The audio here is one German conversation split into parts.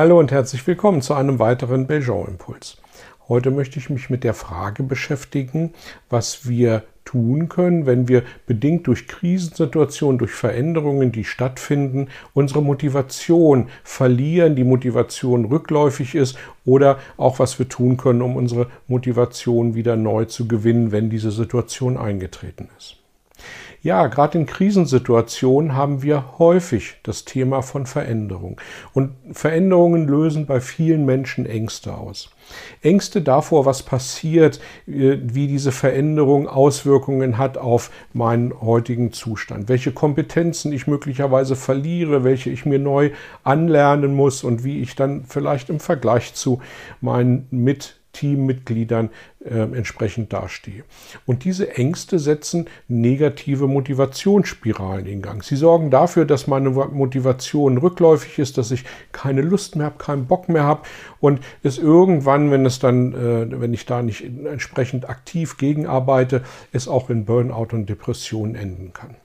Hallo und herzlich willkommen zu einem weiteren Belgian-Impuls. Heute möchte ich mich mit der Frage beschäftigen, was wir tun können, wenn wir bedingt durch Krisensituationen, durch Veränderungen, die stattfinden, unsere Motivation verlieren, die Motivation rückläufig ist oder auch was wir tun können, um unsere Motivation wieder neu zu gewinnen, wenn diese Situation eingetreten ist. Ja, gerade in Krisensituationen haben wir häufig das Thema von Veränderung. Und Veränderungen lösen bei vielen Menschen Ängste aus. Ängste davor, was passiert, äh, wie diese Veränderung Auswirkungen hat auf meinen heutigen Zustand, welche Kompetenzen ich möglicherweise verliere, welche ich mir neu anlernen muss und wie ich dann vielleicht im Vergleich zu meinen Mit Teammitgliedern äh, entsprechend dastehe. Und diese Ängste setzen negative Motivationsspiralen in Gang. Sie sorgen dafür, dass meine Motivation rückläufig ist, dass ich keine Lust mehr habe, keinen Bock mehr habe und es irgendwann, wenn es dann, äh, wenn ich da nicht entsprechend aktiv gegenarbeite, es auch in Burnout und Depressionen enden kann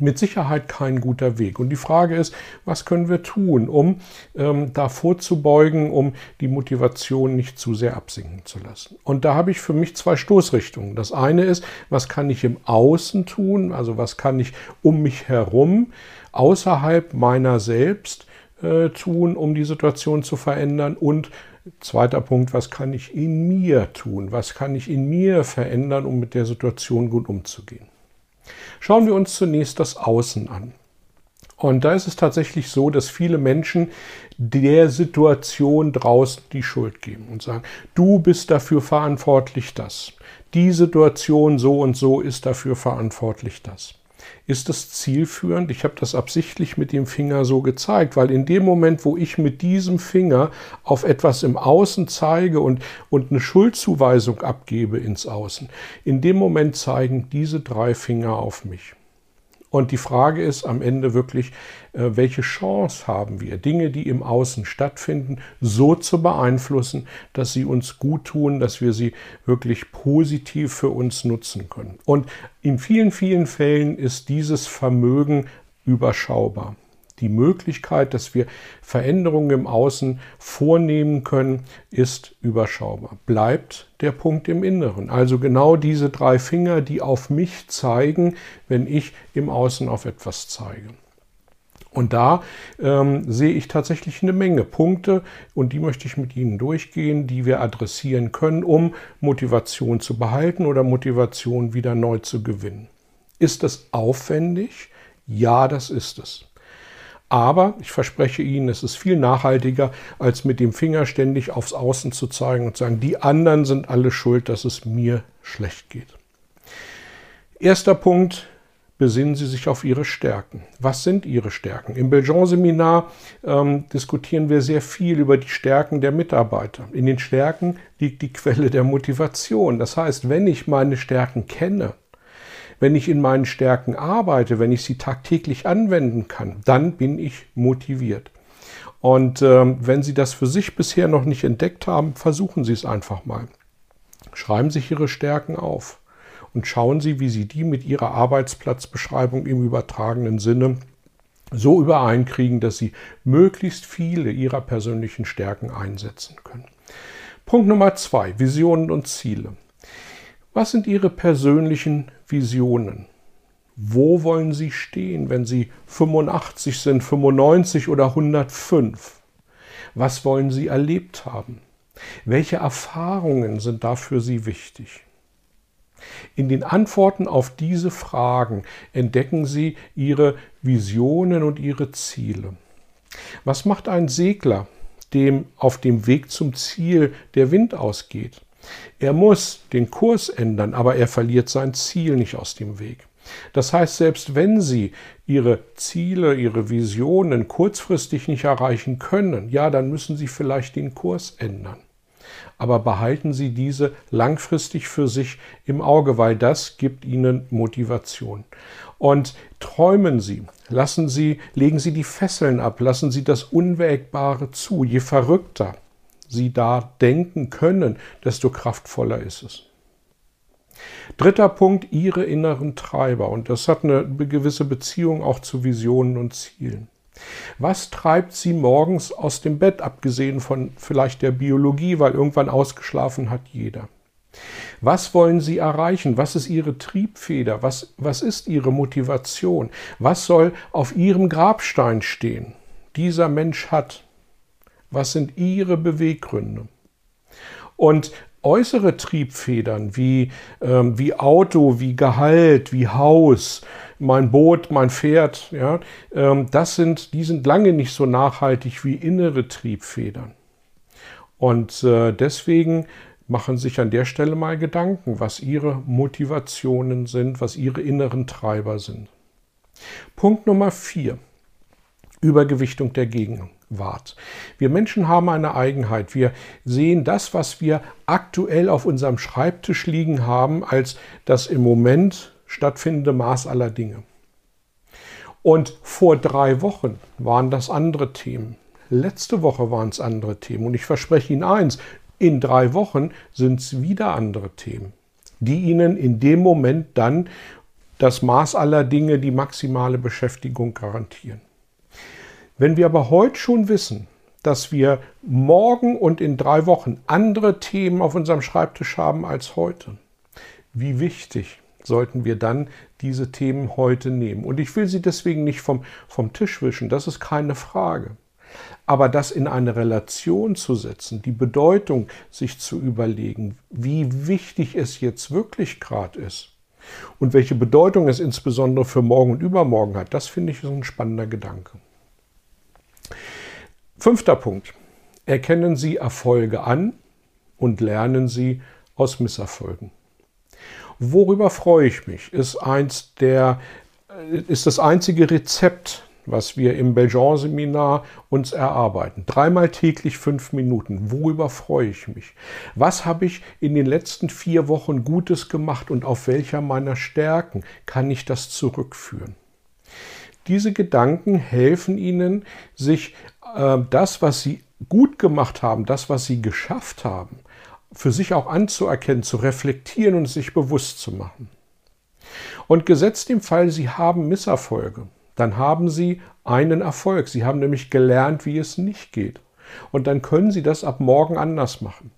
mit Sicherheit kein guter Weg. Und die Frage ist, was können wir tun, um ähm, da vorzubeugen, um die Motivation nicht zu sehr absinken zu lassen. Und da habe ich für mich zwei Stoßrichtungen. Das eine ist, was kann ich im Außen tun, also was kann ich um mich herum, außerhalb meiner selbst äh, tun, um die Situation zu verändern und Zweiter Punkt, was kann ich in mir tun? Was kann ich in mir verändern, um mit der Situation gut umzugehen? Schauen wir uns zunächst das Außen an. Und da ist es tatsächlich so, dass viele Menschen der Situation draußen die Schuld geben und sagen, du bist dafür verantwortlich das. Die Situation so und so ist dafür verantwortlich das. Ist das zielführend? Ich habe das absichtlich mit dem Finger so gezeigt, weil in dem Moment, wo ich mit diesem Finger auf etwas im Außen zeige und, und eine Schuldzuweisung abgebe ins Außen, in dem Moment zeigen diese drei Finger auf mich. Und die Frage ist am Ende wirklich, äh, welche Chance haben wir, Dinge, die im Außen stattfinden, so zu beeinflussen, dass sie uns gut tun, dass wir sie wirklich positiv für uns nutzen können. Und in vielen, vielen Fällen ist dieses Vermögen überschaubar die Möglichkeit, dass wir Veränderungen im Außen vornehmen können, ist überschaubar. Bleibt der Punkt im Inneren. Also genau diese drei Finger, die auf mich zeigen, wenn ich im Außen auf etwas zeige. Und da ähm, sehe ich tatsächlich eine Menge Punkte und die möchte ich mit Ihnen durchgehen, die wir adressieren können, um Motivation zu behalten oder Motivation wieder neu zu gewinnen. Ist das aufwendig? Ja, das ist es. Aber ich verspreche Ihnen, es ist viel nachhaltiger, als mit dem Finger ständig aufs Außen zu zeigen und zu sagen, die anderen sind alle schuld, dass es mir schlecht geht. Erster Punkt, besinnen Sie sich auf Ihre Stärken. Was sind Ihre Stärken? Im Belgian-Seminar ähm, diskutieren wir sehr viel über die Stärken der Mitarbeiter. In den Stärken liegt die Quelle der Motivation. Das heißt, wenn ich meine Stärken kenne, wenn ich in meinen Stärken arbeite, wenn ich sie tagtäglich anwenden kann, dann bin ich motiviert. Und ähm, wenn Sie das für sich bisher noch nicht entdeckt haben, versuchen Sie es einfach mal. Schreiben Sie Ihre Stärken auf und schauen Sie, wie Sie die mit Ihrer Arbeitsplatzbeschreibung im übertragenen Sinne so übereinkriegen, dass Sie möglichst viele Ihrer persönlichen Stärken einsetzen können. Punkt Nummer zwei, Visionen und Ziele. Was sind Ihre persönlichen Visionen? Wo wollen Sie stehen, wenn Sie 85 sind, 95 oder 105? Was wollen Sie erlebt haben? Welche Erfahrungen sind da für Sie wichtig? In den Antworten auf diese Fragen entdecken Sie Ihre Visionen und Ihre Ziele. Was macht ein Segler, dem auf dem Weg zum Ziel der Wind ausgeht? Er muss den Kurs ändern, aber er verliert sein Ziel nicht aus dem Weg. Das heißt, selbst wenn Sie Ihre Ziele, Ihre Visionen kurzfristig nicht erreichen können, ja, dann müssen Sie vielleicht den Kurs ändern. Aber behalten Sie diese langfristig für sich im Auge, weil das gibt Ihnen Motivation. Und träumen Sie, lassen Sie, legen Sie die Fesseln ab, lassen Sie das Unwägbare zu. Je verrückter Sie da denken können, desto kraftvoller ist es. Dritter Punkt, Ihre inneren Treiber. Und das hat eine gewisse Beziehung auch zu Visionen und Zielen. Was treibt Sie morgens aus dem Bett, abgesehen von vielleicht der Biologie, weil irgendwann ausgeschlafen hat jeder? Was wollen Sie erreichen? Was ist Ihre Triebfeder? Was, was ist Ihre Motivation? Was soll auf Ihrem Grabstein stehen? Dieser Mensch hat. Was sind Ihre Beweggründe? Und äußere Triebfedern wie, ähm, wie Auto, wie Gehalt, wie Haus, mein Boot, mein Pferd, ja, ähm, das sind, die sind lange nicht so nachhaltig wie innere Triebfedern. Und äh, deswegen machen sich an der Stelle mal Gedanken, was ihre Motivationen sind, was ihre inneren Treiber sind. Punkt Nummer vier. Übergewichtung der Gegenwart. Wir Menschen haben eine Eigenheit. Wir sehen das, was wir aktuell auf unserem Schreibtisch liegen haben, als das im Moment stattfindende Maß aller Dinge. Und vor drei Wochen waren das andere Themen. Letzte Woche waren es andere Themen. Und ich verspreche Ihnen eins, in drei Wochen sind es wieder andere Themen, die Ihnen in dem Moment dann das Maß aller Dinge, die maximale Beschäftigung garantieren. Wenn wir aber heute schon wissen, dass wir morgen und in drei Wochen andere Themen auf unserem Schreibtisch haben als heute, wie wichtig sollten wir dann diese Themen heute nehmen. Und ich will sie deswegen nicht vom, vom Tisch wischen, das ist keine Frage. Aber das in eine Relation zu setzen, die Bedeutung sich zu überlegen, wie wichtig es jetzt wirklich gerade ist und welche Bedeutung es insbesondere für morgen und übermorgen hat, das finde ich ist ein spannender Gedanke. Fünfter Punkt. Erkennen Sie Erfolge an und lernen Sie aus Misserfolgen. Worüber freue ich mich? Ist eins der, äh, ist das einzige Rezept, was wir im Belgian-Seminar uns erarbeiten. Dreimal täglich fünf Minuten. Worüber freue ich mich? Was habe ich in den letzten vier Wochen Gutes gemacht und auf welcher meiner Stärken kann ich das zurückführen? Diese Gedanken helfen Ihnen, sich äh, das, was Sie gut gemacht haben, das, was Sie geschafft haben, für sich auch anzuerkennen, zu reflektieren und sich bewusst zu machen. Und gesetzt im Fall, Sie haben Misserfolge, dann haben Sie einen Erfolg. Sie haben nämlich gelernt, wie es nicht geht. Und dann können Sie das ab morgen anders machen.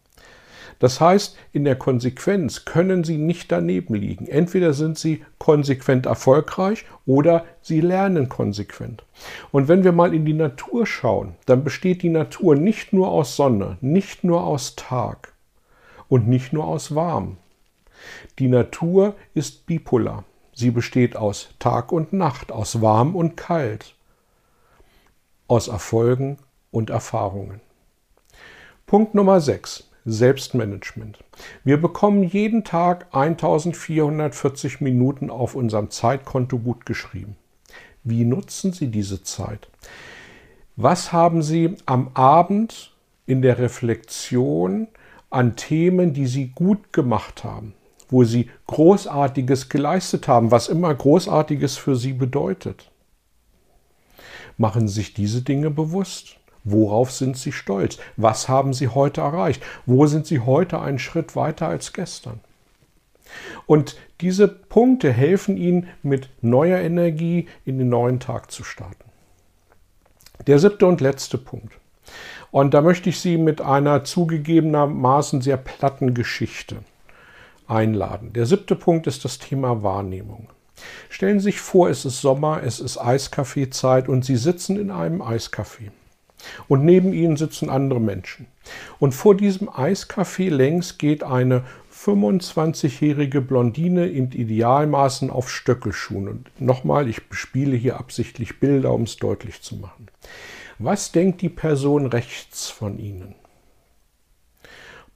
Das heißt, in der Konsequenz können Sie nicht daneben liegen. Entweder sind Sie konsequent erfolgreich oder Sie lernen konsequent. Und wenn wir mal in die Natur schauen, dann besteht die Natur nicht nur aus Sonne, nicht nur aus Tag, und nicht nur aus warm. Die Natur ist bipolar. Sie besteht aus Tag und Nacht, aus warm und kalt, aus Erfolgen und Erfahrungen. Punkt Nummer 6. Selbstmanagement. Wir bekommen jeden Tag 1440 Minuten auf unserem Zeitkonto gut geschrieben. Wie nutzen Sie diese Zeit? Was haben Sie am Abend in der Reflexion an Themen, die sie gut gemacht haben, wo sie Großartiges geleistet haben, was immer Großartiges für sie bedeutet. Machen Sie sich diese Dinge bewusst. Worauf sind Sie stolz? Was haben Sie heute erreicht? Wo sind Sie heute einen Schritt weiter als gestern? Und diese Punkte helfen Ihnen, mit neuer Energie in den neuen Tag zu starten. Der siebte und letzte Punkt. Und da möchte ich Sie mit einer zugegebenermaßen sehr platten Geschichte einladen. Der siebte Punkt ist das Thema Wahrnehmung. Stellen Sie sich vor, es ist Sommer, es ist Eiskaffeezeit und Sie sitzen in einem Eiskaffee. Und neben Ihnen sitzen andere Menschen. Und vor diesem Eiskaffee längs geht eine 25-jährige Blondine in Idealmaßen auf Stöckelschuhen. Und nochmal, ich bespiele hier absichtlich Bilder, um es deutlich zu machen. Was denkt die Person rechts von Ihnen?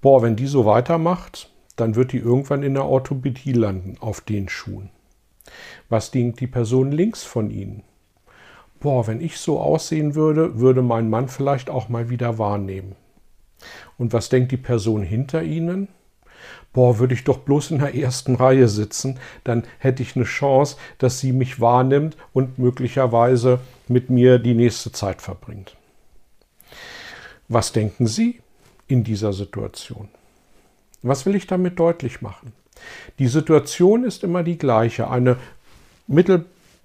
Boah, wenn die so weitermacht, dann wird die irgendwann in der Orthopädie landen auf den Schuhen. Was denkt die Person links von Ihnen? Boah, wenn ich so aussehen würde, würde mein Mann vielleicht auch mal wieder wahrnehmen. Und was denkt die Person hinter Ihnen? Boah, würde ich doch bloß in der ersten Reihe sitzen, dann hätte ich eine Chance, dass sie mich wahrnimmt und möglicherweise mit mir die nächste Zeit verbringt. Was denken Sie in dieser Situation? Was will ich damit deutlich machen? Die Situation ist immer die gleiche. Eine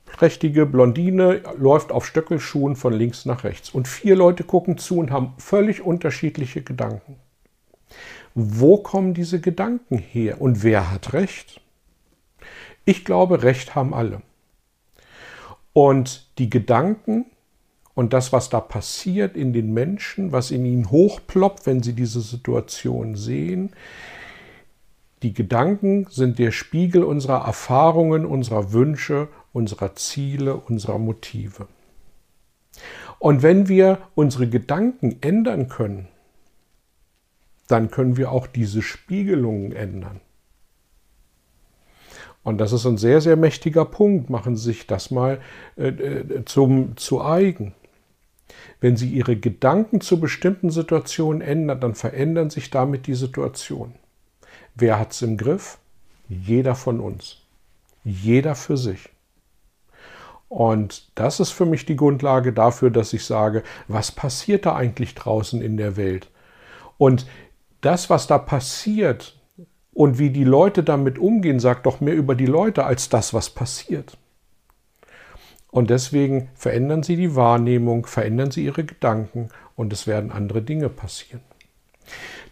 mittelprächtige Blondine läuft auf Stöckelschuhen von links nach rechts und vier Leute gucken zu und haben völlig unterschiedliche Gedanken. Wo kommen diese Gedanken her und wer hat recht? Ich glaube, recht haben alle. Und die Gedanken und das, was da passiert in den Menschen, was in ihnen hochploppt, wenn sie diese Situation sehen, die Gedanken sind der Spiegel unserer Erfahrungen, unserer Wünsche, unserer Ziele, unserer Motive. Und wenn wir unsere Gedanken ändern können, dann können wir auch diese Spiegelungen ändern. Und das ist ein sehr, sehr mächtiger Punkt. Machen Sie sich das mal äh, äh, zum, zu eigen. Wenn Sie Ihre Gedanken zu bestimmten Situationen ändern, dann verändern sich damit die Situationen. Wer hat es im Griff? Jeder von uns. Jeder für sich. Und das ist für mich die Grundlage dafür, dass ich sage, was passiert da eigentlich draußen in der Welt? Und das, was da passiert und wie die Leute damit umgehen, sagt doch mehr über die Leute als das, was passiert. Und deswegen verändern sie die Wahrnehmung, verändern sie ihre Gedanken und es werden andere Dinge passieren.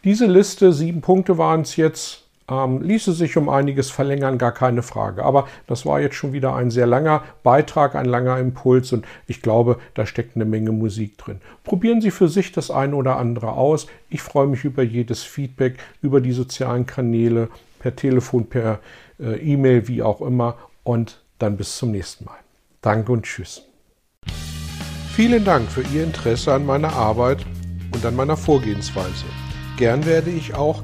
Diese Liste, sieben Punkte waren es jetzt, ähm, ließe sich um einiges verlängern, gar keine Frage. Aber das war jetzt schon wieder ein sehr langer Beitrag, ein langer Impuls und ich glaube, da steckt eine Menge Musik drin. Probieren Sie für sich das eine oder andere aus. Ich freue mich über jedes Feedback, über die sozialen Kanäle, per Telefon, per äh, E-Mail, wie auch immer. Und dann bis zum nächsten Mal. Danke und tschüss. Vielen Dank für Ihr Interesse an meiner Arbeit und an meiner Vorgehensweise. Gern werde ich auch